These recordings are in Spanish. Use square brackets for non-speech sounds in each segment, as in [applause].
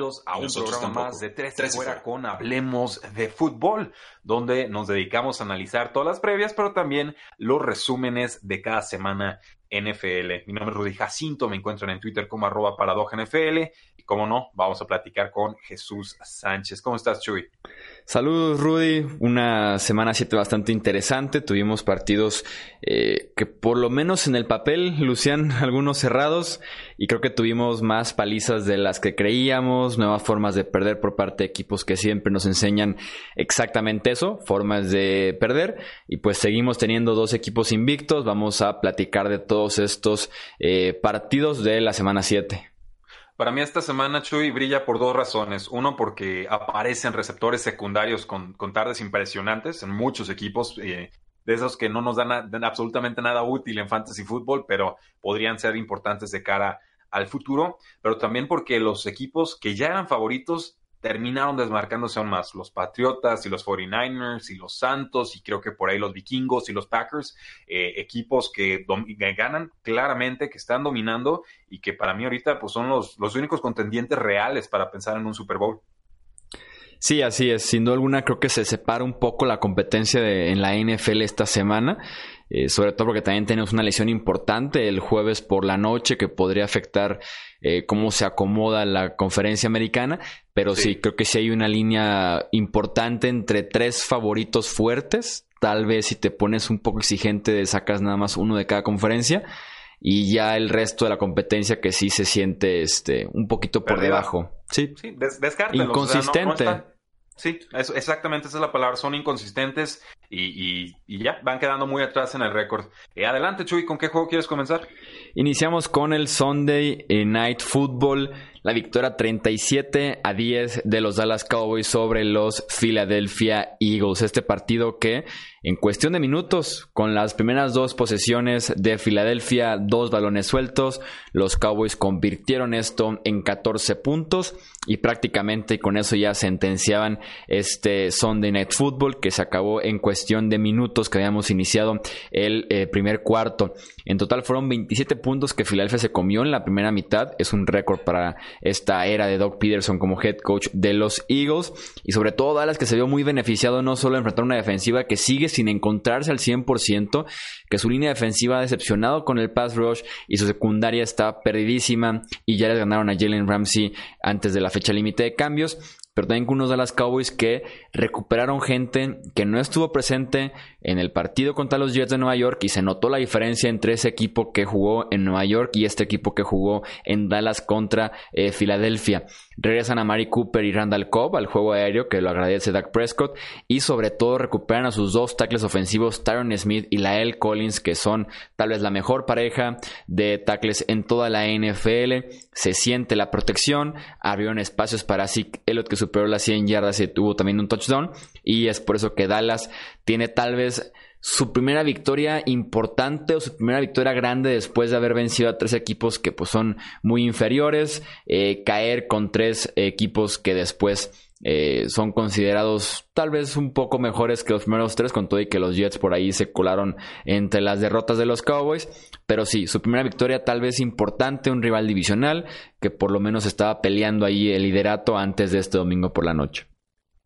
Bienvenidos a un programa más de Tres, Fuera con Hablemos de Fútbol, donde nos dedicamos a analizar todas las previas, pero también los resúmenes de cada semana NFL. Mi nombre es Rudy Jacinto, me encuentran en Twitter como arroba NFL y como no, vamos a platicar con Jesús Sánchez. ¿Cómo estás, Chuy? Saludos, Rudy. Una semana 7 bastante interesante. Tuvimos partidos eh, que por lo menos en el papel lucían [laughs] algunos cerrados y creo que tuvimos más palizas de las que creíamos, nuevas formas de perder por parte de equipos que siempre nos enseñan exactamente eso, formas de perder y pues seguimos teniendo dos equipos invictos. Vamos a platicar de todos estos eh, partidos de la semana 7. Para mí esta semana, Chuy, brilla por dos razones. Uno, porque aparecen receptores secundarios con, tardes impresionantes en muchos equipos, eh, de esos que no nos dan, absolutamente nada útil en fantasy fútbol, pero podrían ser importantes de cara al futuro. Pero también porque los equipos que ya eran favoritos terminaron desmarcándose aún más. Los Patriotas y los 49ers y los Santos y creo que por ahí los Vikingos y los Packers, eh, equipos que, ganan claramente, que están dominando y que para mí ahorita pues son los, los únicos contendientes reales para pensar en un Super Bowl. Sí, así es. Sin duda alguna creo que se separa un poco la competencia en la NFL esta semana. Eh, sobre todo porque también tenemos una lesión importante el jueves por la noche que podría afectar eh, cómo se acomoda la conferencia americana, pero sí. creo que sí hay una línea importante entre tres favoritos fuertes, tal vez si te pones un poco exigente sacas nada más uno de cada conferencia y ya el resto de la competencia que sí se siente este un poquito por debajo. Sí, sí inconsistente. Sí, exactamente esa es la palabra. Son inconsistentes y, ya van quedando muy atrás en el récord. Eh, adelante, Chuy, ¿con qué juego quieres comenzar? Iniciamos con el Sunday Night Football la victoria 37 a 10 de los Dallas Cowboys sobre los Philadelphia Eagles. Este partido que en cuestión de minutos, con las primeras dos posesiones de Filadelfia, dos balones sueltos, los Cowboys convirtieron esto en 14 puntos y prácticamente con eso ya sentenciaban este Sunday Night Football que se acabó en cuestión de minutos que habíamos iniciado el eh, primer cuarto. En total fueron 27 puntos que Filadelfia se comió en la primera mitad. Es un récord para esta era de Doug Peterson como head coach de los Eagles. Y sobre todo Dallas que se vio muy beneficiado no solo enfrentar una defensiva que sigue sin encontrarse al 100%, que su línea defensiva ha decepcionado con el pass rush y su secundaria está perdidísima y ya les ganaron a Jalen Ramsey antes de la fecha límite de cambios pero también con unos Dallas Cowboys que recuperaron gente que no estuvo presente en el partido contra los Jets de Nueva York y se notó la diferencia entre ese equipo que jugó en Nueva York y este equipo que jugó en Dallas contra eh, Filadelfia. Regresan a Mari Cooper y Randall Cobb al juego aéreo, que lo agradece Dak Prescott, y sobre todo recuperan a sus dos tackles ofensivos, Tyron Smith y Lael Collins, que son tal vez la mejor pareja de tackles en toda la NFL. Se siente la protección, abrieron espacios para Zeke Elliott, que superó las 100 yardas y tuvo también un touchdown, y es por eso que Dallas tiene tal vez su primera victoria importante o su primera victoria grande después de haber vencido a tres equipos que pues son muy inferiores, eh, caer con tres equipos que después eh, son considerados tal vez un poco mejores que los primeros tres, con todo y que los Jets por ahí se colaron entre las derrotas de los Cowboys. Pero sí, su primera victoria tal vez importante, un rival divisional que por lo menos estaba peleando ahí el liderato antes de este domingo por la noche.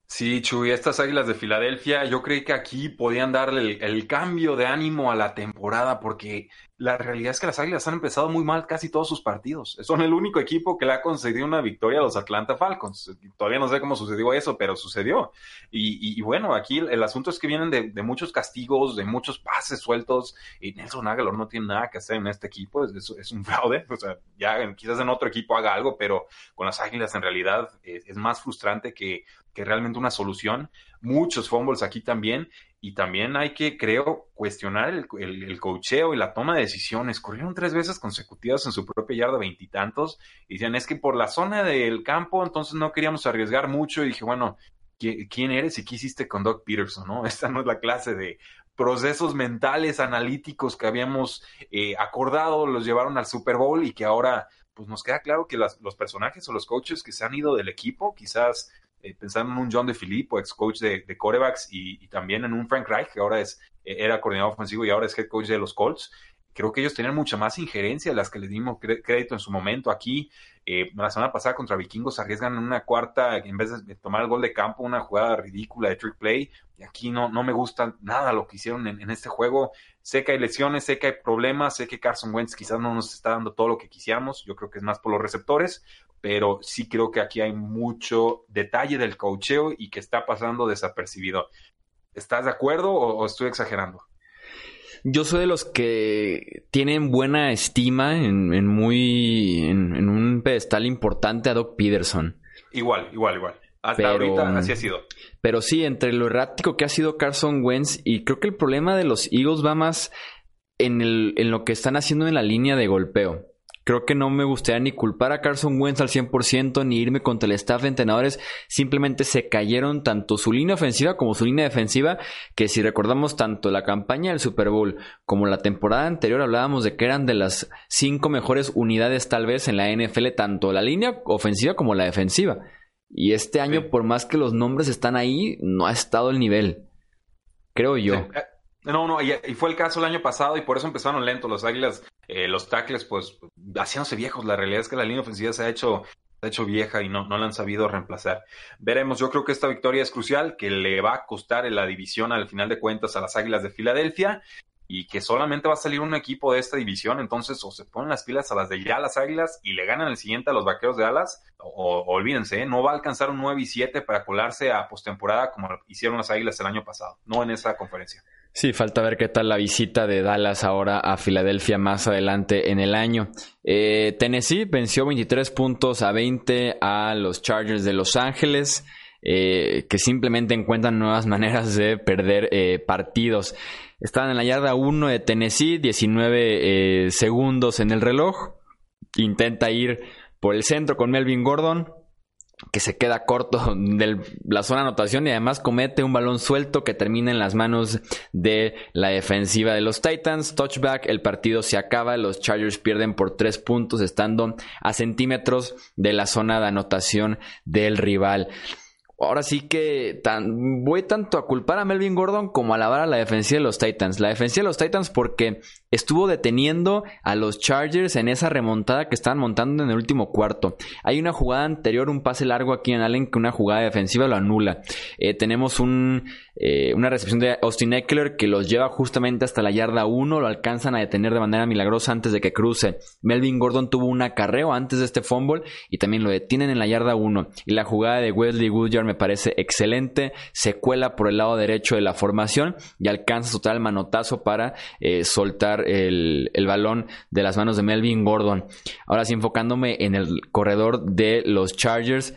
Sí, Chuy, estas Águilas de Filadelfia, yo creí que aquí podían darle el, cambio de ánimo a la temporada, porque la realidad es que las Águilas han empezado muy mal casi todos sus partidos. Son el único equipo que le ha concedido una victoria a los Atlanta Falcons. Todavía no sé cómo sucedió eso, pero sucedió. Y, bueno, aquí el, asunto es que vienen de, muchos castigos, de muchos pases sueltos, y Nelson Aguilar no tiene nada que hacer en este equipo, es, un fraude. O sea, ya quizás en otro equipo haga algo, pero con las Águilas en realidad es, es más frustrante que que realmente una solución. Muchos fumbles aquí también. Y también hay que, creo, cuestionar el, el, cocheo y la toma de decisiones. Corrieron tres veces consecutivas en su propia yarda veintitantos y, decían, es que por la zona del campo, entonces no queríamos arriesgar mucho. Y dije, bueno, ¿quién eres y qué hiciste con Doug Peterson? ¿no? [laughs] Esta no es la clase de procesos mentales, analíticos que habíamos eh, acordado, los llevaron al Super Bowl y que ahora pues nos queda claro que los personajes o los coaches que se han ido del equipo, quizás eh, pensando en un John de Filippo, ex coach de, de corebacks, y, también en un Frank Reich, que ahora es, eh, era coordinador ofensivo y ahora es head coach de los Colts. Creo que ellos tenían mucha más injerencia de las que les dimos crédito en su momento. Aquí, eh, la semana pasada contra Vikingos arriesgan una cuarta, en vez de tomar el gol de campo, una jugada ridícula de trick play. Y aquí no, no me gusta nada lo que hicieron en, en este juego. Sé que hay lesiones, sé que hay problemas, sé que Carson Wentz quizás no nos está dando todo lo que quisiéramos. Yo creo que es más por los receptores, pero sí creo que aquí hay mucho detalle del cocheo y que está pasando desapercibido. ¿Estás de acuerdo o, estoy exagerando? Yo soy de los que tienen buena estima en, muy en, un pedestal importante a Doc Peterson. Igual, igual, igual. Hasta ahorita así ha sido. Pero sí, entre lo errático que ha sido Carson Wentz y creo que el problema de los Eagles va más en, el, en lo que están haciendo en la línea de golpeo. Creo que no me gustaría ni culpar a Carson Wentz al 100% ni irme contra el staff de entrenadores. Simplemente se cayeron tanto su línea ofensiva como su línea defensiva, que si recordamos tanto la campaña del Super Bowl como la temporada anterior hablábamos de que eran de las cinco mejores unidades tal vez en la NFL, tanto la línea ofensiva como la defensiva. Y este año, por más que los nombres están ahí, no ha estado el nivel. Creo yo. Eh, no, no, y, fue el caso el año pasado y por eso empezaron lentos los Águilas. Eh, los tackles, pues, haciéndose viejos. La realidad es que la línea ofensiva se ha hecho, se ha hecho vieja y no, no la han sabido reemplazar. Veremos, yo creo que esta victoria es crucial, que le va a costar en la división al final de cuentas a las Águilas de Filadelfia y que solamente va a salir un equipo de esta división, entonces o se ponen las pilas a las de ya las Águilas y le ganan el siguiente a los Vaqueros de Alas, o, olvídense, ¿eh? no va a alcanzar un 9 y 7 para colarse a postemporada como hicieron las Águilas el año pasado, no en esa conferencia. Sí, falta ver qué tal la visita de Dallas ahora a Filadelfia más adelante en el año. Eh, Tennessee venció 23 puntos a 20 a los Chargers de Los Ángeles, eh, que simplemente encuentran nuevas [laughs] maneras de perder eh, partidos. Estaban en la yarda 1 de Tennessee, 19 segundos en el reloj. Intenta ir por el centro con Melvin Gordon, que se queda corto [laughs] de la zona de anotación y además comete un balón suelto que termina en las manos de la defensiva de los Titans. Touchback, el partido se acaba, los Chargers pierden por tres puntos estando a centímetros de la zona de anotación del rival. Ahora sí que voy tanto a culpar a Melvin Gordon como a alabar a la defensiva de los Titans. La defensiva de los Titans porque estuvo deteniendo a los Chargers en esa remontada que estaban montando en el último cuarto. Hay una jugada anterior, un pase largo aquí en Allen que una jugada defensiva lo anula. Eh, tenemos un, eh, una recepción de Austin Eckler que los lleva justamente hasta la yarda 1, lo alcanzan a detener de manera milagrosa antes de que cruce. Melvin Gordon tuvo un acarreo antes de este fumble y también lo detienen en la yarda 1. Y la jugada de Wesley Woodyard me parece excelente, se cuela por el lado derecho de la formación y alcanza su tal manotazo para eh, soltar el, balón de las manos de Melvin Gordon. Ahora sí, enfocándome en el corredor de los Chargers.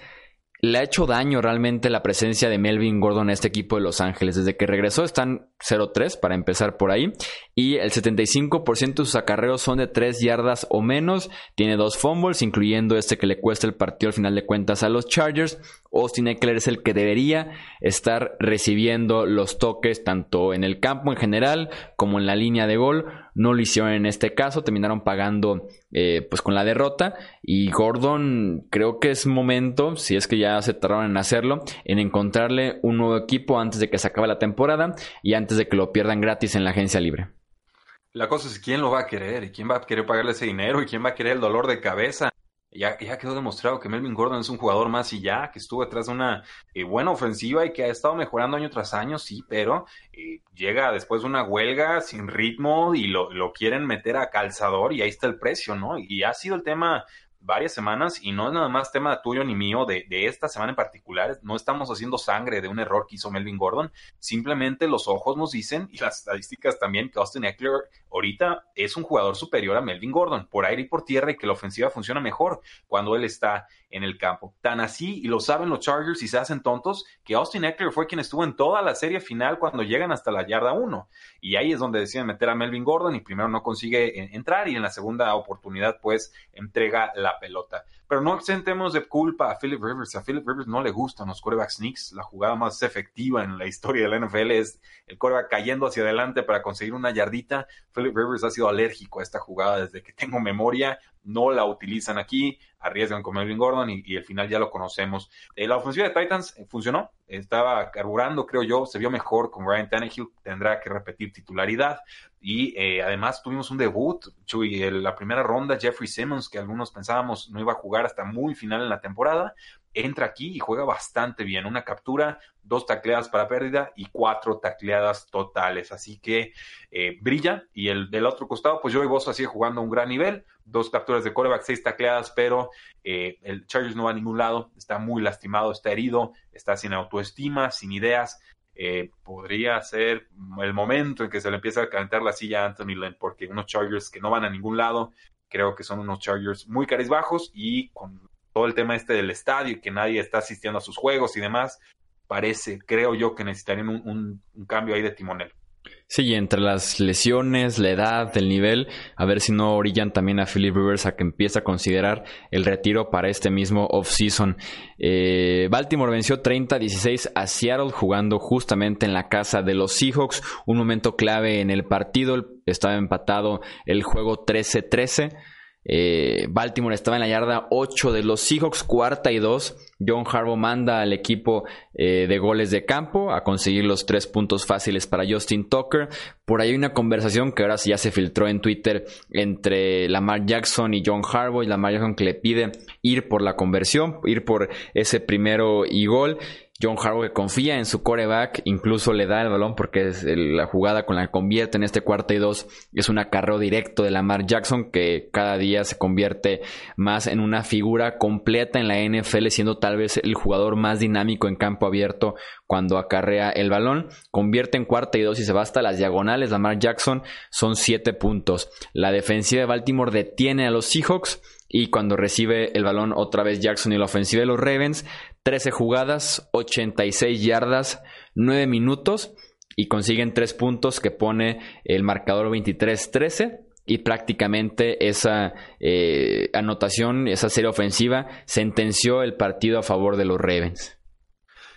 Le ha hecho daño realmente la presencia de Melvin Gordon a este equipo de Los Ángeles. Desde que regresó están 0-3 para empezar por ahí. Y el 75% de sus acarreos son de 3 yardas o menos. Tiene dos fumbles, incluyendo este que le cuesta el partido al final de cuentas a los Chargers. Austin Eckler es el que debería estar recibiendo los toques tanto en el campo en general como en la línea de gol. No lo hicieron en este caso, terminaron pagando eh, pues con la derrota y Gordon creo que es momento, si es que ya se tardaron en hacerlo, en encontrarle un nuevo equipo antes de que se acabe la temporada y antes de que lo pierdan gratis en la agencia libre. La cosa es quién lo va a querer y quién va a querer pagarle ese dinero y quién va a querer el dolor de cabeza ya, ya quedó demostrado que Melvin Gordon es un jugador más y ya, que estuvo detrás de una eh, buena ofensiva y que ha estado mejorando año tras año, sí, pero eh, llega después de una huelga sin ritmo y lo, lo quieren meter a calzador y ahí está el precio, ¿no? Y ha sido el tema varias semanas y no es nada más tema tuyo ni mío de, esta semana en particular. No estamos haciendo sangre de un error que hizo Melvin Gordon. Simplemente los ojos nos dicen y las estadísticas también que Austin Eckler ahorita es un jugador superior a Melvin Gordon, por aire y por tierra, y que la ofensiva funciona mejor cuando él está en el campo. Tan así, y lo saben los Chargers y se hacen tontos, que Austin Eckler fue quien estuvo en toda la serie final cuando llegan hasta la yarda 1. Y ahí es donde deciden meter a Melvin Gordon y primero no consigue entrar y en la segunda oportunidad pues entrega la pelota. Pero no exentemos de culpa a Philip Rivers. A Philip Rivers no le gustan los quarterback sneaks. La jugada más efectiva en la historia de la NFL es el quarterback cayendo hacia adelante para conseguir una yardita. Philip Rivers ha sido alérgico a esta jugada desde que tengo memoria no la utilizan aquí, arriesgan con Melvin Gordon y, el final ya lo conocemos. Eh, la ofensiva de Titans eh, funcionó, estaba carburando, creo yo, se vio mejor con Ryan Tannehill, tendrá que repetir titularidad y eh, además tuvimos un debut, Chuy, en la primera ronda, Jeffrey Simmons, que algunos pensábamos no iba a jugar hasta muy final en la temporada, entra aquí y juega bastante bien. Una captura, dos tacleadas para pérdida y cuatro tacleadas totales. Así que brilla. Y el del otro costado, pues yo y vos así jugando a un gran nivel. Dos capturas de coreback, seis tacleadas, pero eh, el Chargers no va a ningún lado. Está muy lastimado, está herido, está sin autoestima, sin ideas. Eh, podría ser el momento en que se le empieza a calentar la silla a Anthony Lynn, porque unos Chargers que no van a ningún lado, creo que son unos Chargers muy bajos y con todo el tema este del estadio y que nadie está asistiendo a sus juegos y demás, parece, creo yo, que necesitarían un, cambio ahí de timonel. Sí, entre las lesiones, la edad, el nivel, a ver si no orillan también a Philip Rivers a que empiece a considerar el retiro para este mismo off-season. Eh, Baltimore venció 30-16 a Seattle jugando justamente en la casa de los Seahawks, un momento clave en el partido, estaba empatado el juego 13-13. Eh, Baltimore estaba en la yarda 8 de los Seahawks, cuarta y 2. John Harbaugh manda al equipo eh, de goles de campo a conseguir los tres puntos fáciles para Justin Tucker. Por ahí hay una conversación que ahora ya se filtró en Twitter entre Lamar Jackson y John Harbaugh. Y Lamar Jackson que le pide ir por la conversión, ir por ese primero y gol. John Harbaugh confía en su coreback, incluso le da el balón porque es la jugada con la que convierte en este cuarto y dos es un acarreo directo de Lamar Jackson que cada día se convierte más en una figura completa en la NFL, siendo tal vez el jugador más dinámico en campo abierto cuando acarrea el balón. Convierte en cuarta y dos y se va hasta las diagonales. Lamar Jackson son siete puntos. La defensiva de Baltimore detiene a los Seahawks y cuando recibe el balón otra vez Jackson y la ofensiva de los Ravens, 13 jugadas, 86 yardas, 9 minutos y consiguen 3 puntos que pone el marcador 23-13 y prácticamente esa eh, anotación, esa serie ofensiva, sentenció el partido a favor de los Ravens.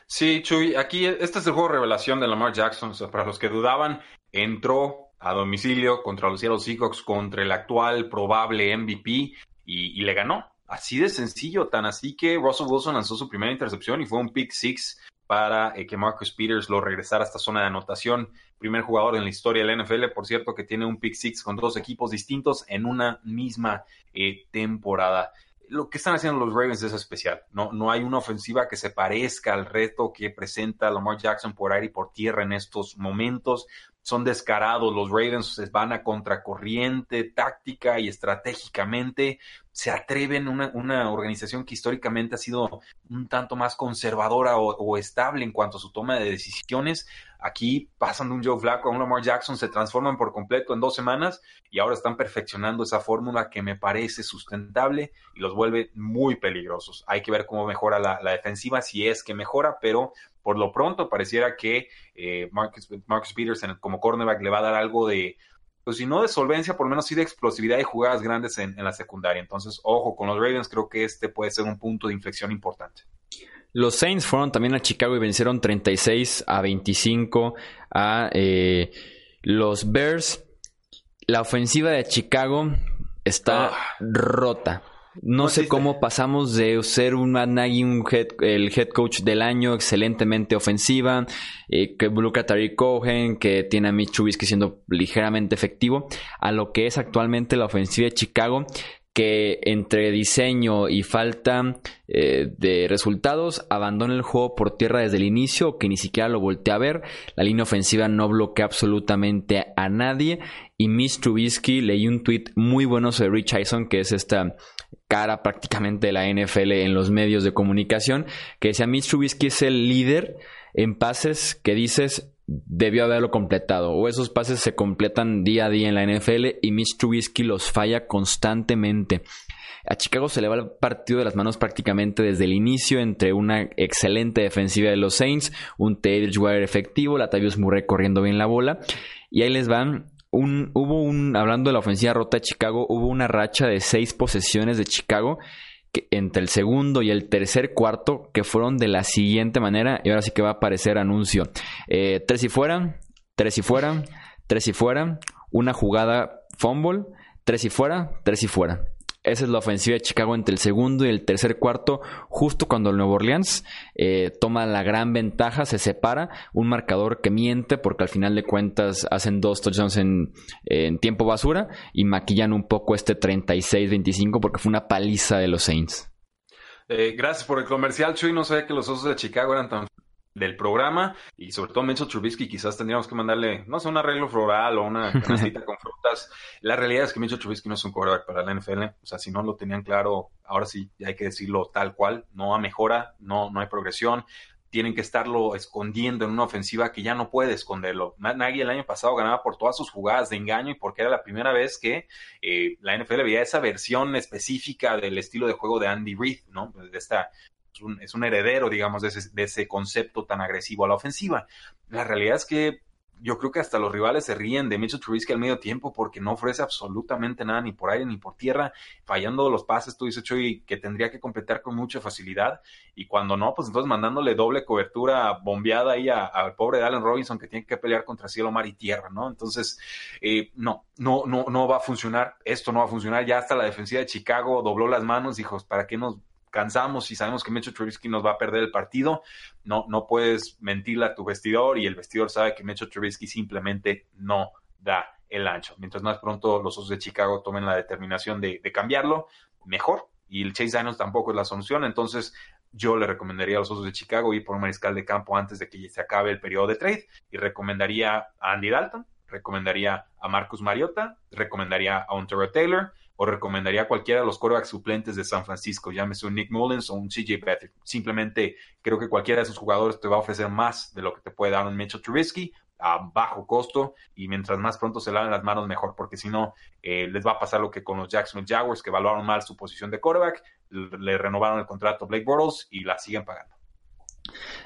Sí, Chuy, aquí este es el juego de revelación de Lamar Jackson. para los que dudaban, entró a domicilio contra los Seattle Seahawks, contra el actual probable MVP y, le ganó. Así de sencillo, tan así que Russell Wilson lanzó su primera intercepción y fue un pick six para eh, que Marcus Peters lo regresara a esta zona de anotación. Primer jugador en la historia de la NFL, por cierto, que tiene un pick six con dos equipos distintos en una misma eh, temporada. Lo que están haciendo los Ravens es especial. No, no hay una ofensiva que se parezca al reto que presenta Lamar Jackson por aire y por tierra en estos momentos son descarados, los Ravens van a contracorriente táctica y estratégicamente, se atreven, una, una organización que históricamente ha sido un tanto más conservadora o, estable en cuanto a su toma de decisiones, aquí pasan de un Joe Flacco a un Lamar Jackson, se transforman por completo en dos semanas y ahora están perfeccionando esa fórmula que me parece sustentable y los vuelve muy peligrosos. Hay que ver cómo mejora la, defensiva, si es que mejora, pero por lo pronto pareciera que eh, Marcus, Marcus, Peterson como cornerback le va a dar algo de, pues si no de solvencia, por lo menos sí de explosividad y jugadas grandes en, la secundaria. Entonces, ojo con los Ravens, creo que este puede ser un punto de inflexión importante. Los Saints fueron también a Chicago y vencieron 36 a 25 a eh, los Bears. La ofensiva de Chicago está ah. rota. No sé cómo pasamos de ser un Matt un el head coach del año, excelentemente ofensiva, eh, que busca Tariq Cohen, que tiene a Mitch Trubisky siendo ligeramente efectivo, a lo que es actualmente la ofensiva de Chicago, que entre diseño y falta eh, de resultados abandona el juego por tierra desde el inicio, que ni siquiera lo voltea a ver. La línea ofensiva no bloquea absolutamente a nadie. Y Mitch Trubisky leí un tweet muy bueno sobre Rich Eisen, que es esta cara prácticamente de la NFL en los medios de comunicación, que decía Mitch Trubisky es el líder en pases que dices debió haberlo completado. O esos pases se completan día a día en la NFL y Mitch Trubisky los falla constantemente. A Chicago se le va el partido de las manos prácticamente desde el inicio entre una excelente defensiva de los Saints, un Teddy Bridgewater efectivo, la Tavius Murray corriendo bien la bola. Y ahí les van un, hubo un, hablando de la ofensiva rota de Chicago, hubo una racha de seis posesiones de Chicago entre el segundo y el tercer cuarto que fueron de la siguiente manera. Y ahora sí que va a aparecer anuncio. Eh, tres y fuera, tres y fuera, tres y fuera, una jugada fumble, tres y fuera, tres y fuera. Esa es la ofensiva de Chicago entre el segundo y el tercer cuarto, justo cuando el Nuevo Orleans eh, toma la gran ventaja, se separa, un marcador que miente porque al final de cuentas hacen dos touchdowns en, tiempo basura y maquillan un poco este 36-25 porque fue una paliza de los Saints. Eh, gracias por el comercial, Chuy. No sabía que los osos de Chicago eran tan del programa y sobre todo Mitchell Trubisky quizás tendríamos que mandarle, no sé, un arreglo floral o una [laughs] canastita con frutas. La realidad es que Mitchell Trubisky no es un quarterback para la NFL, o sea, si no lo tenían claro, ahora sí, ya hay que decirlo tal cual, no hay mejora, no, no hay progresión, tienen que estarlo escondiendo en una ofensiva que ya no puede esconderlo. Nagy el año pasado ganaba por todas sus jugadas de engaño y porque era la primera vez que eh, la NFL veía esa versión específica del estilo de juego de Andy Reid, ¿no? De esta es un, heredero, digamos, de ese, de ese, concepto tan agresivo a la ofensiva. La realidad es que yo creo que hasta los rivales se ríen de Mitchell Trubisky al medio tiempo porque no ofrece absolutamente nada ni por aire ni por tierra, fallando los pases, tú dices, Chuy, que tendría que completar con mucha facilidad y cuando no, pues entonces mandándole doble cobertura bombeada ahí al pobre Allen Robinson que tiene que pelear contra cielo, mar y tierra, ¿no? Entonces, eh, no, no, no, no va a funcionar, esto no va a funcionar, ya hasta la defensiva de Chicago dobló las manos, dijo, ¿para qué nos cansamos y sabemos que Mitchell Trubisky nos va a perder el partido, no, no puedes mentirle a tu vestidor y el vestidor sabe que Mitchell Trubisky simplemente no da el ancho. Mientras más pronto los Osos de Chicago tomen la determinación de, cambiarlo, mejor. Y el Chase Daniels tampoco es la solución. Entonces, yo le recomendaría a los Osos de Chicago ir por un mariscal de campo antes de que se acabe el periodo de trade. Y recomendaría a Andy Dalton, recomendaría a Marcus Mariota, recomendaría a Ontario Taylor, o recomendaría a cualquiera de los quarterbacks suplentes de San Francisco, llámese un Nick Mullins o un CJ Beathard. Simplemente creo que cualquiera de esos jugadores te va a ofrecer más de lo que te puede dar un Mitchell Trubisky a bajo costo y mientras más pronto se laven las manos mejor, porque si no eh, les va a pasar lo que con los Jacksonville Jaguars que evaluaron mal su posición de quarterback, le renovaron el contrato a Blake Bortles y la siguen pagando.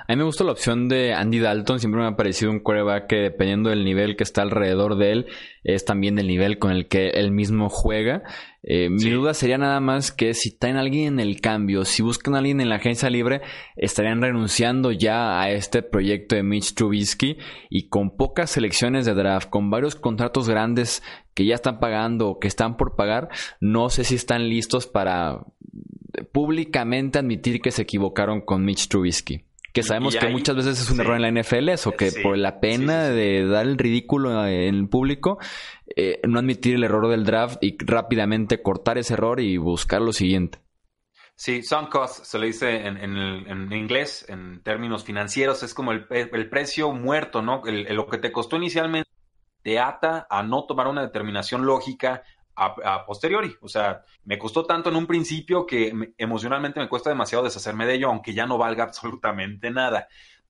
A mí me gusta la opción de Andy Dalton. Siempre me ha parecido un quarterback que, dependiendo del nivel que está alrededor de él, es también del nivel con el que él mismo juega. Eh, mi duda sería nada más que si traen a alguien en el cambio, si buscan a alguien en la agencia libre, estarían renunciando ya a este proyecto de Mitch Trubisky y con pocas selecciones de draft, con varios contratos grandes que ya están pagando o que están por pagar, no sé si están listos para públicamente admitir que se equivocaron con Mitch Trubisky. Que sabemos que muchas veces es un error en la NFL eso, que por la pena de dar el ridículo en el público, eh, no admitir el error del draft y rápidamente cortar ese error y buscar lo siguiente. Sí, sunk cost se le dice en, inglés, en términos financieros, es como el, precio muerto, ¿no? lo que te costó inicialmente te ata a no tomar una determinación lógica a, posteriori. O sea, me costó tanto en un principio que emocionalmente me cuesta demasiado deshacerme de ello, aunque ya no valga [laughs] absolutamente nada.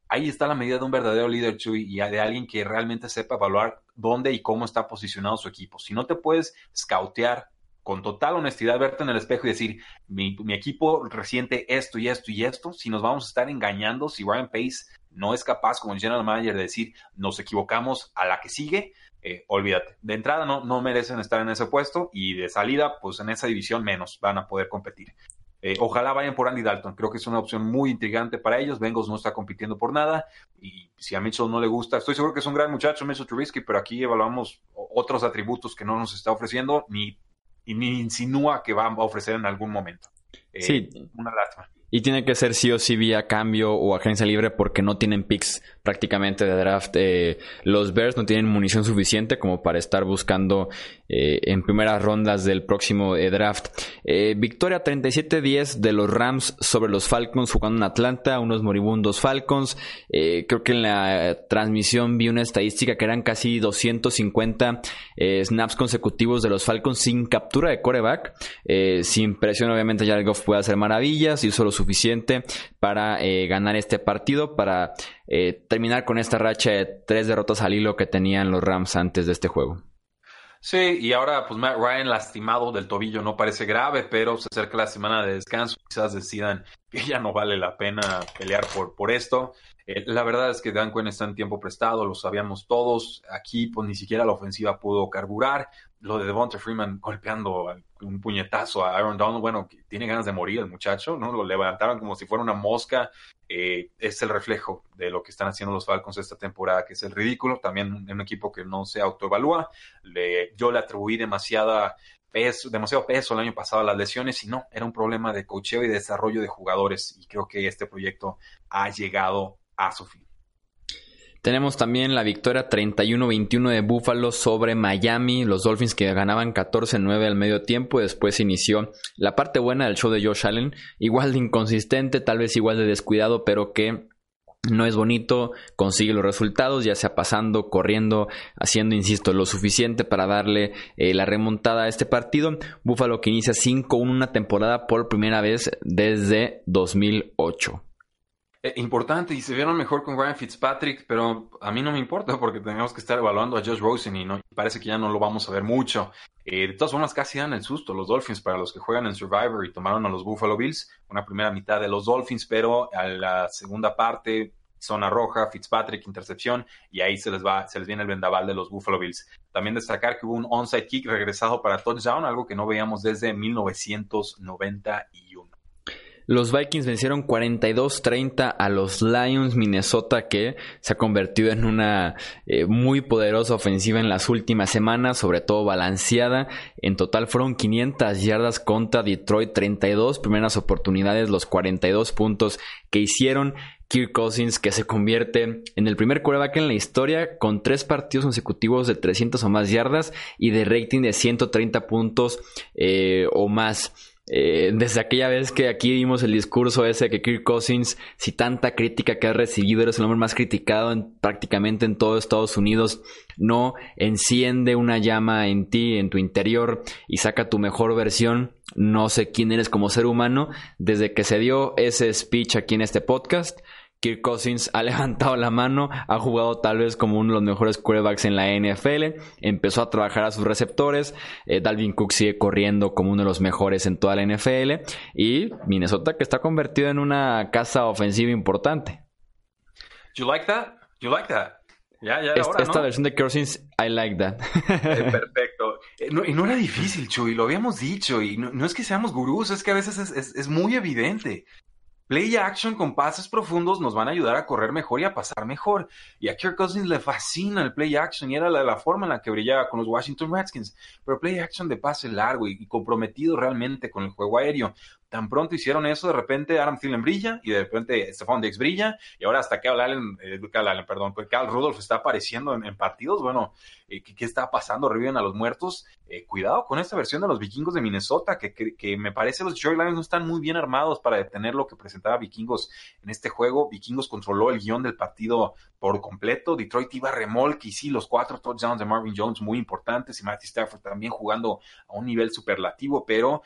Ahí está la medida de un verdadero líder, Chuy, y de alguien que realmente sepa evaluar dónde y cómo está posicionado su equipo. Si no te puedes scoutear con total honestidad, verte en el espejo y decir, mi, equipo resiente esto y esto y esto, si nos vamos a estar engañando, si Ryan Pace no es capaz como general manager de decir, nos equivocamos a la que sigue, eh, olvídate. De entrada no, no merecen estar en ese puesto y de salida, pues en esa división menos van a poder competir. Eh, ojalá vayan por Andy Dalton. Creo que es una opción muy intrigante para ellos. Bengals no está compitiendo por nada. Y si a Mitchell no le gusta, estoy seguro que es un gran muchacho, Mitchell Trubisky, pero aquí evaluamos otros atributos que no nos está ofreciendo ni, ni insinúa que va a ofrecer en algún momento. Eh, sí. Una lástima. Y tiene que ser sí o sí vía cambio o agencia libre porque no tienen picks prácticamente de draft. Eh, los Bears no tienen munición suficiente como para estar buscando eh, en primeras rondas del próximo eh, draft. Eh, victoria 37-10 de los Rams sobre los Falcons jugando en Atlanta, unos moribundos Falcons. creo que en la transmisión vi una estadística que eran casi 250 snaps consecutivos de los Falcons sin captura de coreback. sin presión, obviamente, Jared Goff puede hacer maravillas, hizo lo suficiente para ganar este partido, para terminar con esta racha de tres derrotas al hilo que tenían los Rams antes de este juego. Sí, y ahora pues Matt Ryan lastimado del tobillo no parece grave, pero se acerca la semana de descanso, quizás decidan [laughs] que ya no vale la pena pelear por, por esto. Eh, la verdad es que Dan Quinn está en tiempo prestado, lo sabíamos todos. Aquí pues ni siquiera la ofensiva pudo carburar. Lo de Devonta Freeman golpeando un puñetazo a Aaron Donald, bueno, tiene ganas de morir el muchacho, ¿no? Lo levantaron como si fuera una mosca. Eh, es el reflejo de lo que están haciendo los Falcons esta temporada, que es el ridículo. También un equipo que no se autoevalúa. Le, yo le atribuí demasiada peso, demasiado peso el año pasado a las lesiones y no, era un problema de cocheo y desarrollo de jugadores. Y creo que este proyecto ha llegado a su fin. Tenemos también la victoria 31-21 de Buffalo sobre Miami, los Dolphins que ganaban 14-9 al medio tiempo. Después inició la parte buena del show de Josh Allen, igual de inconsistente, tal vez igual de descuidado, pero que no es bonito, consigue los resultados, ya sea pasando, corriendo, haciendo, insisto, lo suficiente para darle eh, la remontada a este partido. Buffalo que inicia 5-1 una temporada por primera vez desde 2008. Eh, importante y se vieron mejor con Ryan Fitzpatrick, pero a mí no me importa porque tenemos que estar evaluando a Josh Rosen y no, parece que ya no lo vamos a ver mucho. Eh, de todas formas, casi dan el susto los Dolphins para los que juegan en Survivor y tomaron a los Buffalo Bills, una primera mitad de los Dolphins, pero a la segunda parte, zona roja, Fitzpatrick, intercepción, y ahí se les va, se les viene el vendaval de los Buffalo Bills. También destacar que hubo un onside kick regresado para touchdown, algo que no veíamos desde 1991. Los Vikings vencieron 42-30 a los Lions Minnesota que se ha convertido en una eh, muy poderosa ofensiva en las últimas semanas, sobre todo balanceada. En total fueron 500 yardas contra Detroit, 32 primeras oportunidades, los 42 puntos que hicieron. Kirk Cousins que se convierte en el primer quarterback en la historia con tres partidos consecutivos de 300 o más yardas y de rating de 130 puntos eh, o más. Eh, desde aquella vez que aquí vimos el discurso ese que Kirk Cousins, si tanta crítica que ha recibido, eres el hombre más criticado en, prácticamente en todo Estados Unidos, no enciende una llama en ti, en tu interior y saca tu mejor versión. No sé quién eres como ser humano. Desde que se dio ese speech aquí en este podcast, Kirk Cousins ha [laughs] levantado la mano, ha jugado tal vez como uno de los mejores quarterbacks en la NFL, empezó a trabajar a sus receptores, eh, Dalvin Cook sigue corriendo como uno de los mejores en toda la NFL y Minnesota que está convertido en una casa ofensiva importante. You like that? You like that? Ya, ya esta, esta versión de Cousins, I like that. Eh, [laughs] perfecto. Eh, y no era difícil, Chuy, lo habíamos dicho. Y no, es que seamos gurús, es que a veces es, es muy evidente. Play action con pases profundos nos van a ayudar a correr mejor y a pasar mejor. Y a Kirk Cousins le fascina el play action y era la, la forma en la que brillaba con los Washington Redskins. Pero play action de pase largo y comprometido realmente con el juego aéreo tan pronto hicieron eso, de repente Adam Thielen brilla y de repente Stephon Diggs brilla y ahora hasta Cal Allen, eh, Allen, perdón, pues Rudolph está apareciendo en, partidos, bueno, eh, ¿qué, está pasando? Reviven a los muertos. Eh, cuidado con esta versión de los vikingos de Minnesota, que, que, me parece los Detroit Lions no están muy bien armados para detener lo que presentaba vikingos en este juego. Vikingos controló el guion del partido por completo. Detroit iba a remolque y sí, los cuatro touchdowns de Marvin Jones muy importantes y Matthew Stafford también jugando a un nivel superlativo, pero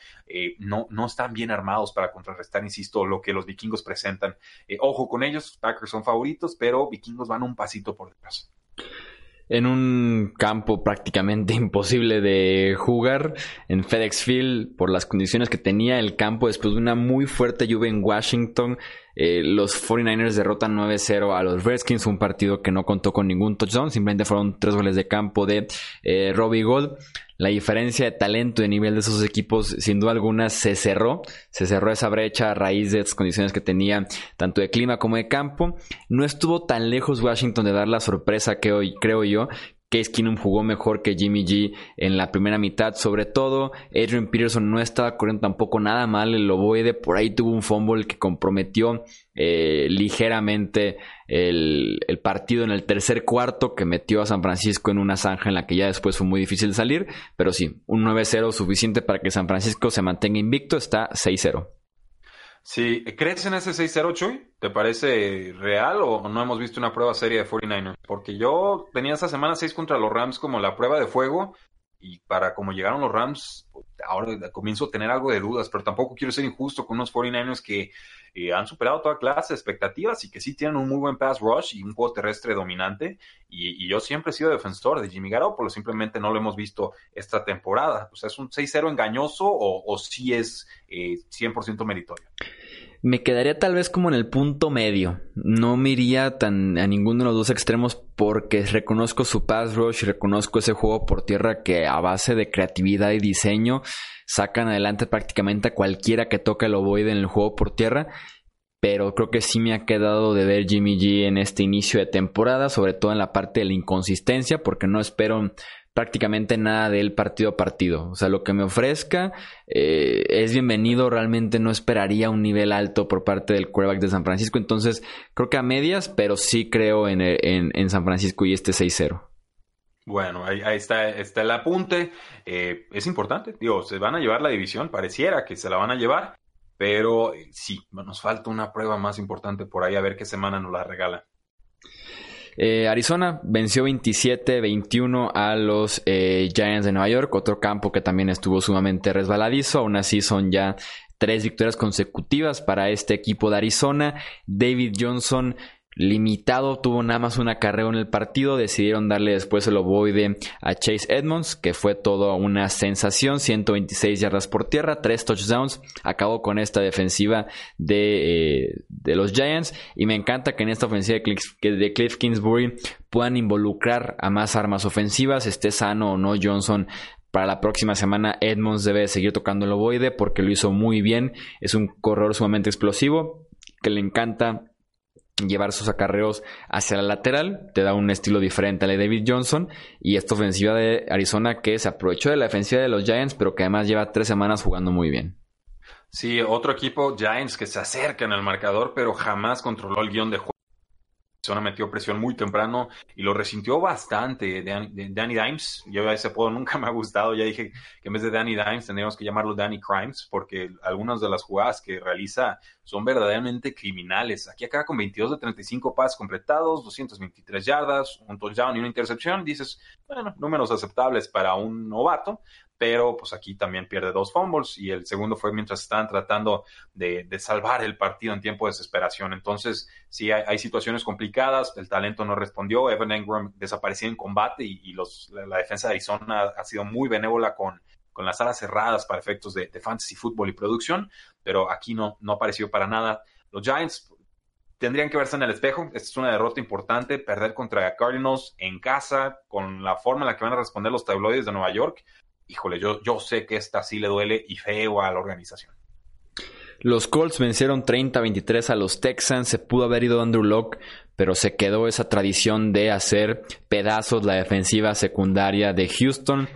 no, no están bien armados armados para contrarrestar, insisto, lo que los vikingos presentan. Eh, ojo con ellos, Packers son favoritos, pero vikingos van un pasito por detrás en un campo prácticamente [laughs] imposible de jugar en FedEx Field por las condiciones que tenía el campo después de una muy fuerte lluvia en Washington. Eh, los 49ers derrotan 9-0 a los Redskins, un partido que no contó con ningún touchdown, simplemente fueron tres goles de campo de eh, Robbie Gold la diferencia de talento y de nivel de esos equipos, sin duda alguna, se cerró. Se cerró esa brecha a raíz de las condiciones que tenía, tanto de clima como de campo. No estuvo tan lejos Washington de dar la sorpresa que hoy, creo yo, Case Keenum jugó mejor que Jimmy G en la primera mitad, sobre todo. Adrian Peterson no estaba corriendo tampoco nada mal. El Loboide por ahí tuvo un fumble que comprometió eh, ligeramente el, el, partido en el tercer cuarto que metió a San Francisco en una zanja en la que ya después fue muy difícil salir. Pero sí, un 9-0 suficiente para que San Francisco se mantenga invicto. Está 6-0. Sí, ¿crees en ese 6-0, Chuy? ¿Te parece real o no hemos visto una prueba seria de 49ers? Porque yo tenía esta semana 6 contra los Rams como la prueba de fuego y para como llegaron los Rams, ahora comienzo a tener algo de dudas, pero tampoco quiero ser injusto con unos 49ers que eh, han superado toda clase de expectativas y que sí tienen un muy buen pass rush y un juego terrestre dominante. Y, yo siempre he sido defensor de Jimmy Garoppolo, simplemente no lo hemos visto esta temporada. O sea, ¿es un 6-0 engañoso o, sí es eh, 100% meritorio? Me quedaría tal vez como en el punto medio. No me iría tan a ninguno de los dos extremos porque reconozco su pass rush reconozco ese juego por tierra que a base de creatividad y diseño sacan adelante prácticamente a cualquiera que toque el ovoide en el juego por tierra. Pero creo que sí me ha quedado de ver Jimmy G en este inicio de temporada, sobre todo en la parte de la inconsistencia, porque no espero prácticamente nada del partido a partido. O sea, lo que me ofrezca eh, es bienvenido. Realmente no esperaría un nivel alto por parte del quarterback de San Francisco. Entonces, creo que a medias, pero sí creo en, en, San Francisco y este 6-0. Bueno, ahí, está, está, el apunte. Eh, es importante, digo, se van a llevar la división, pareciera que se la van a llevar, pero eh, sí, nos falta una prueba más importante por ahí, a ver qué semana nos la regala. Eh, Arizona venció 27-21 a los eh, Giants de Nueva York, otro campo que también estuvo sumamente resbaladizo. Aún así son ya tres victorias consecutivas para este equipo de Arizona. David Johnson limitado, tuvo nada más una carrera en el partido, decidieron darle después el ovoide a Chase Edmonds, que fue todo una sensación, 126 yardas por tierra, 3 touchdowns, acabó con esta defensiva de, eh, de los Giants y me encanta que en esta ofensiva de Cliff, de Cliff Kingsbury puedan involucrar a más armas ofensivas, esté sano o no Johnson para la próxima semana Edmonds debe seguir tocando el ovoide porque lo hizo muy bien. Es un corredor sumamente explosivo que le encanta llevar sus acarreos hacia la lateral, te da un estilo diferente a la de David Johnson y esta ofensiva de Arizona que se aprovechó de la defensiva de los Giants, pero que además lleva tres semanas jugando muy bien. Sí, otro equipo, Giants, que se acerca en el marcador, pero jamás controló el guion de juego. Arizona metió presión muy temprano y lo resintió bastante. Danny Dimes, yo ese apodo nunca me ha gustado. Ya dije que en vez de Danny Dimes tendríamos que llamarlo Danny Crimes, porque algunas de las jugadas que realiza son verdaderamente criminales. Aquí acaba con 22 de 35 pases completados, 223 yardas, un touchdown y una intercepción. Dices, bueno, números aceptables para un novato, pero pues aquí también pierde dos fumbles y el segundo fue mientras estaban tratando de, salvar el partido en tiempo de desesperación. Entonces, sí, hay, situaciones complicadas, el talento no respondió, Evan Engram desapareció en combate y, los, la, defensa de Arizona ha sido muy benévola con, con las alas cerradas para efectos de, fantasy fútbol y producción, pero aquí no, no apareció para nada. Los Giants tendrían que verse en el espejo. Esta es una derrota importante, perder contra Cardinals en casa, con la forma en la que van a responder los tabloides de Nueva York híjole, yo, yo sé que esta sí le duele y feo a la organización. Los Colts vencieron 30-23 a los Texans. Se pudo haber ido Andrew Locke, pero se quedó esa tradición de hacer pedazos la defensiva secundaria de Houston.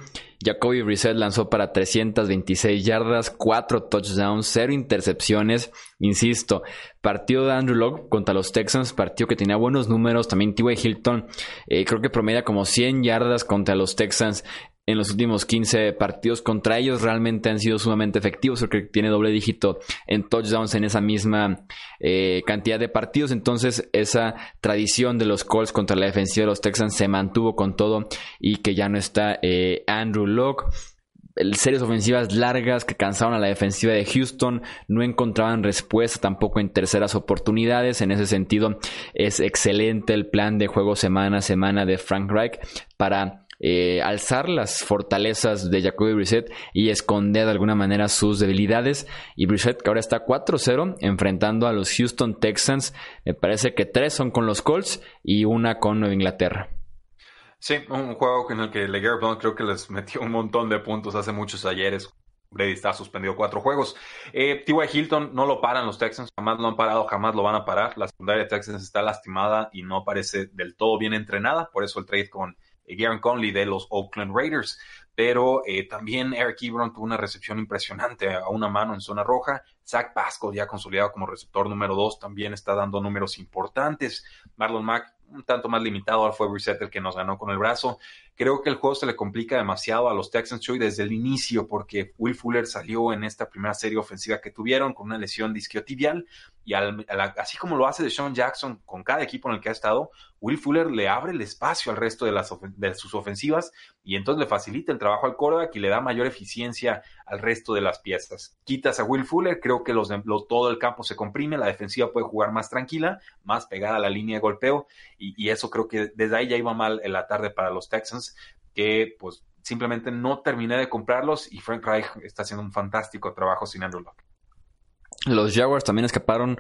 Jacoby Brissett lanzó para 326 yardas, 4 touchdowns, 0 intercepciones. Insisto, partido de Andrew Locke contra los Texans, partido que tenía buenos números. También T.Y. Hilton, eh, creo que promedia como 100 yardas contra los Texans en los últimos 15 partidos contra ellos realmente han sido sumamente efectivos. Porque tiene doble dígito en touchdowns en esa misma eh, cantidad de partidos. Entonces esa tradición de los Colts contra la defensiva de los Texans se mantuvo con todo y que ya no está eh, Andrew Locke series ofensivas largas que cansaron a la defensiva de Houston, no encontraban respuesta tampoco en terceras oportunidades. En ese sentido, es excelente el plan de juego semana a semana de Frank Reich para eh, alzar las fortalezas de Jacoby Brissett y esconder de alguna manera sus debilidades. Y Brissett que ahora está 4-0 enfrentando a los Houston Texans. Me parece que tres son con los Colts y una con Nueva Inglaterra. Sí, un juego en el que Leguer Blount creo que les metió un montón de puntos hace muchos ayeres. Brady está suspendido cuatro juegos. Eh, T.Y. Hilton no lo paran los Texans, jamás lo han parado, jamás lo van a parar. La secundaria de Texans está lastimada y no parece del todo bien entrenada, por eso el trade con Garen Conley de los Oakland Raiders pero eh, también Eric Ebron tuvo una recepción impresionante a una mano en zona roja. Zach Pascal, ya consolidado como receptor número dos, también está dando números importantes. Marlon Mack, un tanto más limitado, fue Brissett el que nos ganó con el brazo. Creo que el juego se le complica demasiado a los Texans Chuy desde el inicio, porque Will Fuller salió en esta primera serie ofensiva que tuvieron con una lesión disquiotibial y así como lo hace de Sean Jackson con cada equipo en el que ha estado, Will Fuller le abre el espacio al resto de, las de sus ofensivas y entonces le facilita el trabajo al quarterback y le da mayor eficiencia al resto de las piezas. Quitas a Will Fuller, creo que los, todo el campo se comprime, la defensiva puede jugar más tranquila, más pegada a la línea de golpeo y, y eso creo que desde ahí ya iba mal en la tarde para los Texans que pues simplemente no terminé de comprarlos y Frank Reich está haciendo un fantástico trabajo sin Andrew Luck. Los Jaguars también escaparon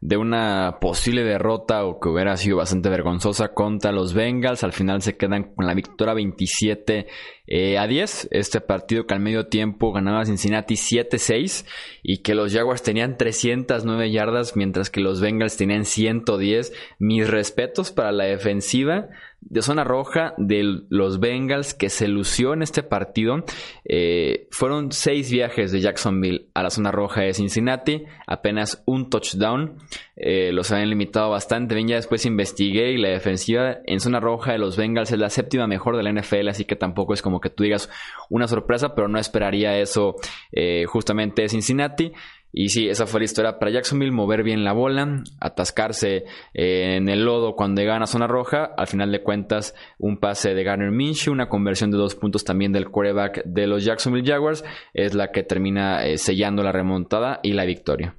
de una posible derrota o que hubiera sido bastante vergonzosa contra los Bengals. Al final se quedan con la victoria 27 eh, a 10. Este partido que al medio tiempo ganaba Cincinnati 7-6 y que los Jaguars tenían 309 yardas mientras que los Bengals tenían 110. Mis respetos para la defensiva de zona roja de los Bengals que se lució en este partido. Eh, fueron seis viajes de Jacksonville a la zona roja de Cincinnati, apenas un touchdown. Eh, los habían limitado bastante. Bien, ya después investigué y la defensiva en zona roja de los Bengals es la séptima mejor de la NFL, así que tampoco es como que tú digas una sorpresa, pero no esperaría eso eh, justamente de Cincinnati. Y sí, esa fue la historia para Jacksonville, mover bien la bola, atascarse eh, en el lodo cuando llegan a zona roja. Al final de cuentas, un pase de Garner Minshew, una conversión de dos puntos también del quarterback de los Jacksonville Jaguars, es la que termina eh, sellando la remontada y la victoria.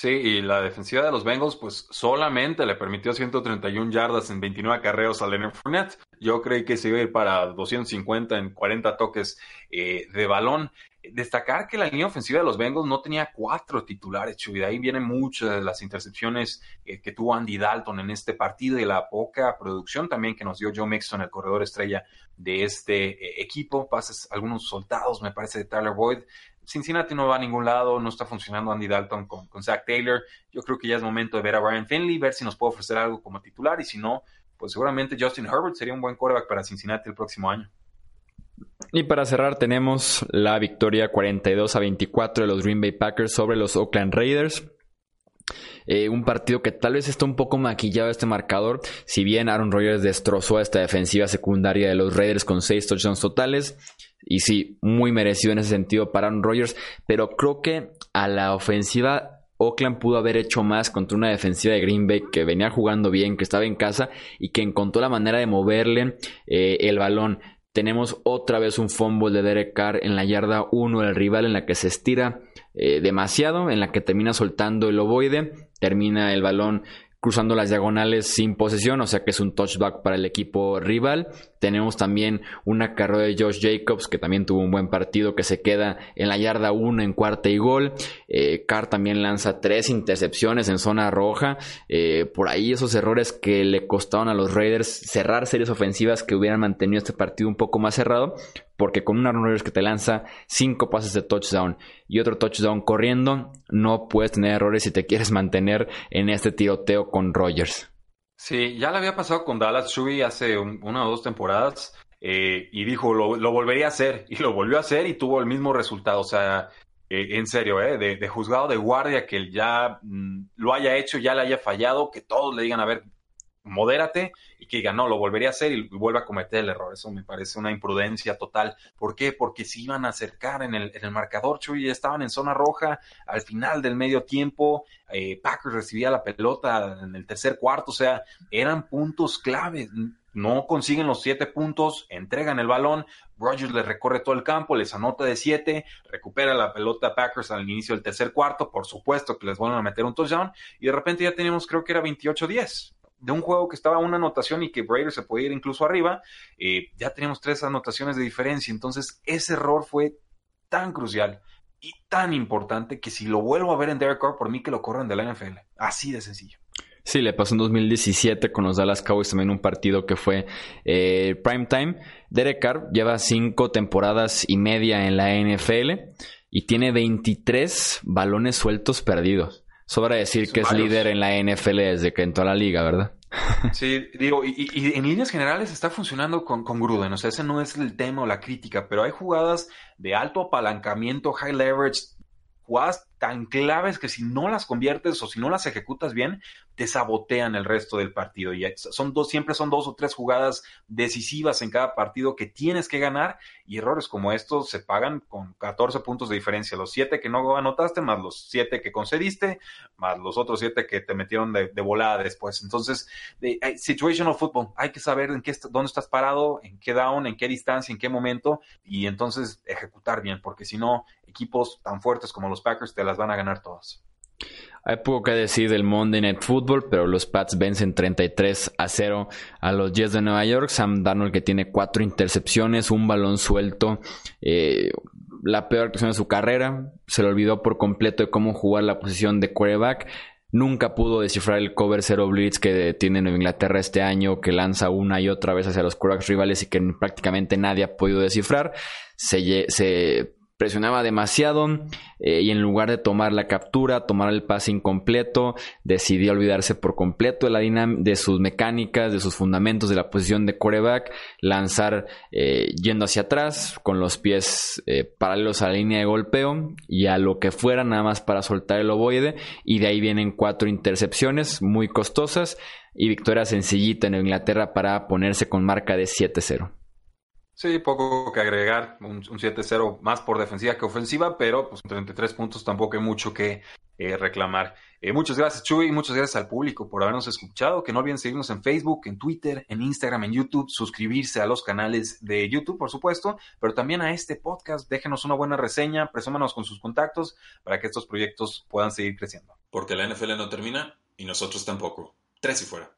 Sí, y la defensiva de los Bengals, pues solamente le permitió 131 yardas en 29 carreos a Leonard Fournette. Yo creí que se iba a ir para 250 en 40 toques eh, de balón. Destacar que la línea ofensiva de los Bengals no tenía cuatro titulares, Chuy. De ahí vienen muchas de las intercepciones que tuvo Andy Dalton en este partido y la poca producción también que nos dio Joe Mixon, el corredor estrella de este eh, equipo. Pases algunos soldados, me parece, de Tyler Boyd. Cincinnati no va a ningún lado, no está funcionando Andy Dalton con, con Zach Taylor. Yo creo que ya es momento de ver a Brian Finley, ver si nos puede ofrecer algo como titular y si no, pues seguramente Justin Herbert sería un buen quarterback para Cincinnati el próximo año. Y para cerrar tenemos la victoria 42 a 24 de los Green Bay Packers sobre los Oakland Raiders. Eh, un partido que tal vez está un poco maquillado este marcador. Si bien Aaron Rodgers destrozó a esta defensiva secundaria de los Raiders con 6 touchdowns totales, y sí, muy merecido en ese sentido para Aaron Rodgers. Pero creo que a la ofensiva Oakland pudo haber hecho más contra una defensiva de Green Bay que venía jugando bien, que estaba en casa y que encontró la manera de moverle eh, el balón. Tenemos otra vez un fumble de Derek Carr en la yarda 1 del rival en la que se estira eh, demasiado, en la que termina soltando el ovoide, termina el balón cruzando las diagonales sin posesión, o sea que es un touchback para el equipo rival. Tenemos también una carrera de Josh Jacobs, que también tuvo un buen partido, que se queda en la yarda 1 en cuarta y gol. Eh, Carr también lanza tres intercepciones en zona roja. Eh, por ahí esos errores que le costaron a los Raiders cerrar series ofensivas que hubieran mantenido este partido un poco más cerrado porque con un Aaron Rodgers que te lanza cinco pases de touchdown y otro touchdown corriendo, no puedes tener errores si te quieres mantener en este tiroteo con Rodgers. Sí, ya le había pasado con Dallas Shui hace una o dos temporadas eh, y dijo, lo, volvería a hacer y lo volvió a hacer y tuvo el mismo resultado. O sea, eh, en serio, eh, de, juzgado de guardia que ya mm, lo haya hecho, ya le haya fallado, que todos le digan, a ver, modérate y que diga, no, lo volvería a hacer y vuelva a cometer el error. Eso me parece una imprudencia total. ¿Por qué? Porque se iban a acercar en el, en el marcador, Chuy, estaban en zona roja al final del medio tiempo. Eh, Packers recibía la pelota en el tercer cuarto, o sea, eran puntos claves. No consiguen los siete puntos, entregan el balón, Rogers les recorre todo el campo, les anota de siete, recupera la pelota Packers al inicio del tercer cuarto, por supuesto que les vuelven a meter un touchdown, y de repente ya tenemos, creo que era 28-10 de un juego que estaba una anotación y que Raiders se podía ir incluso arriba, eh, ya teníamos tres anotaciones de diferencia. Entonces, ese error fue tan crucial y tan importante que si lo vuelvo a ver en Derek Carr, por mí que lo corran de la NFL. Así de sencillo. Sí, le pasó en 2017 con los Dallas Cowboys también un partido que fue eh, prime time. Derek Carr lleva cinco temporadas y media en la NFL y tiene 23 balones sueltos perdidos. Sobra decir que es líder en la NFL desde que entró a la liga, ¿verdad? [laughs] Sí, digo, y, en líneas generales está funcionando con, con Gruden, o sea, ese no es el tema o la crítica, pero hay jugadas de alto apalancamiento, high leverage, jugadas tan claves que si no las conviertes o si no las ejecutas bien, te sabotean el resto del partido. Y son dos, siempre son dos o tres jugadas decisivas en cada partido que tienes que ganar y errores como estos se pagan con 14 puntos de diferencia. Los siete que no anotaste, más los siete que concediste, más los otros siete que te metieron de, volada después. Entonces, de, situational football, hay que saber en qué, dónde estás parado, en qué down, en qué distancia, en qué momento y entonces ejecutar bien, porque si no, equipos tan fuertes como los Packers te las van a ganar todas. Hay poco que decir del Monday Night Football, pero los Pats vencen 33 a 0 a los Jets de Nueva York. Sam Darnold que tiene cuatro intercepciones, un balón suelto, eh, la peor actuación de su carrera. Se le olvidó por completo de cómo jugar la posición de quarterback. Nunca pudo descifrar el cover zero blitz que tiene Nueva Inglaterra este año, que lanza una y otra vez hacia los quarterbacks rivales y que prácticamente nadie ha podido descifrar. Se, se presionaba demasiado eh, y en lugar de tomar la captura, tomar el pase incompleto, decidió olvidarse por completo de, la de sus mecánicas, de sus fundamentos de la posición de quarterback, lanzar eh, yendo hacia atrás con los pies eh, paralelos a la línea de golpeo y a lo que fuera nada más para soltar el ovoide y de ahí vienen cuatro intercepciones muy costosas y victoria sencillita en Inglaterra para ponerse con marca de 7-0. Sí, poco que agregar, un, 7-0 más por defensiva que ofensiva, pero pues 33 puntos tampoco hay mucho que eh, reclamar. Eh, muchas gracias Chuy, muchas gracias al público por habernos escuchado, que no olviden seguirnos en Facebook, en Twitter, en Instagram, en YouTube, suscribirse a los canales de YouTube, por supuesto, pero también a este podcast, déjenos una buena reseña, presúmanos con sus contactos para que estos proyectos puedan seguir creciendo. Porque la NFL no termina y nosotros tampoco. Tres y fuera.